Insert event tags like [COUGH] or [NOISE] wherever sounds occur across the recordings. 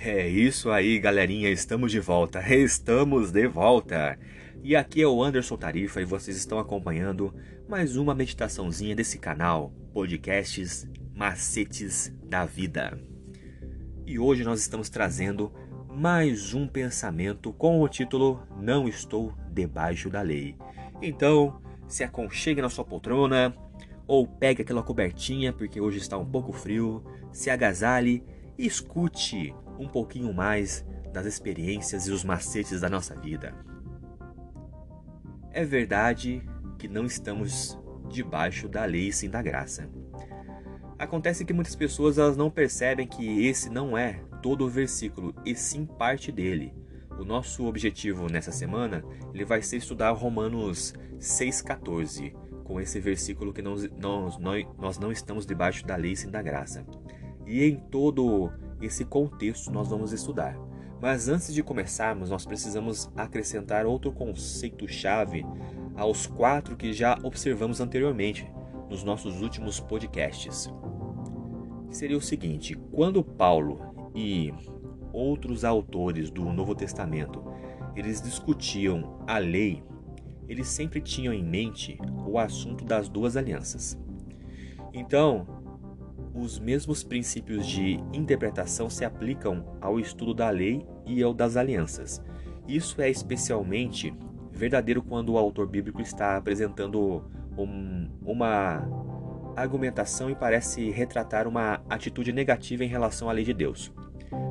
É isso aí, galerinha, estamos de volta, [LAUGHS] estamos de volta. E aqui é o Anderson Tarifa e vocês estão acompanhando mais uma meditaçãozinha desse canal, Podcasts Macetes da Vida. E hoje nós estamos trazendo mais um pensamento com o título Não Estou Debaixo da Lei. Então, se aconchegue na sua poltrona ou pegue aquela cobertinha porque hoje está um pouco frio, se agasalhe e escute um pouquinho mais das experiências e os macetes da nossa vida. É verdade que não estamos debaixo da lei sim da graça. Acontece que muitas pessoas elas não percebem que esse não é todo o versículo, e sim parte dele. O nosso objetivo nessa semana ele vai ser estudar Romanos 6,14, com esse versículo que nós, nós, nós não estamos debaixo da lei sim da graça. E em todo esse contexto nós vamos estudar. Mas antes de começarmos, nós precisamos acrescentar outro conceito-chave aos quatro que já observamos anteriormente nos nossos últimos podcasts. Seria o seguinte: quando Paulo e outros autores do Novo Testamento eles discutiam a lei, eles sempre tinham em mente o assunto das duas alianças. Então, os mesmos princípios de interpretação se aplicam ao estudo da lei e ao das alianças. Isso é especialmente verdadeiro quando o autor bíblico está apresentando um, uma argumentação e parece retratar uma atitude negativa em relação à lei de Deus.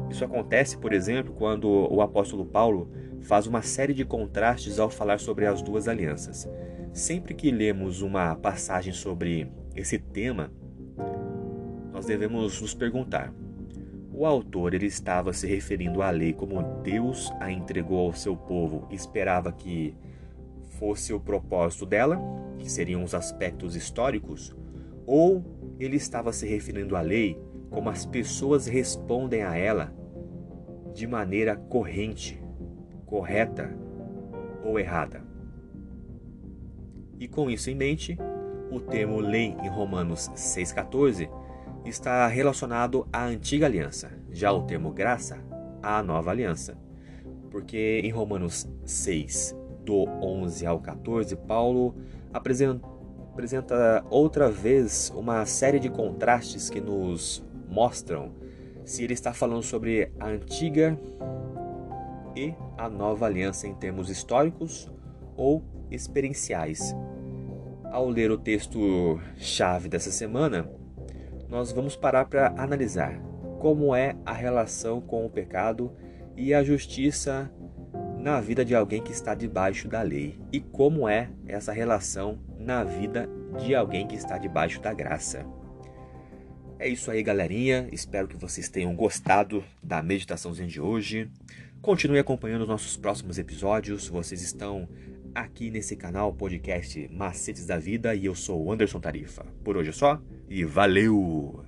Isso acontece, por exemplo, quando o apóstolo Paulo faz uma série de contrastes ao falar sobre as duas alianças. Sempre que lemos uma passagem sobre esse tema, nós devemos nos perguntar: o autor ele estava se referindo à lei como Deus a entregou ao seu povo e esperava que fosse o propósito dela, que seriam os aspectos históricos, ou ele estava se referindo à lei como as pessoas respondem a ela de maneira corrente, correta ou errada. E com isso em mente, o termo lei em Romanos 6,14 está relacionado à antiga aliança, já o termo graça à nova aliança. Porque em Romanos 6, do 11 ao 14, Paulo apresenta, outra vez uma série de contrastes que nos mostram se ele está falando sobre a antiga e a nova aliança em termos históricos ou experienciais. Ao ler o texto chave dessa semana, nós vamos parar para analisar como é a relação com o pecado e a justiça na vida de alguém que está debaixo da lei e como é essa relação na vida de alguém que está debaixo da graça. É isso aí, galerinha. Espero que vocês tenham gostado da meditaçãozinha de hoje. Continue acompanhando os nossos próximos episódios. Vocês estão aqui nesse canal podcast Macetes da Vida e eu sou o Anderson Tarifa. Por hoje é só e valeu!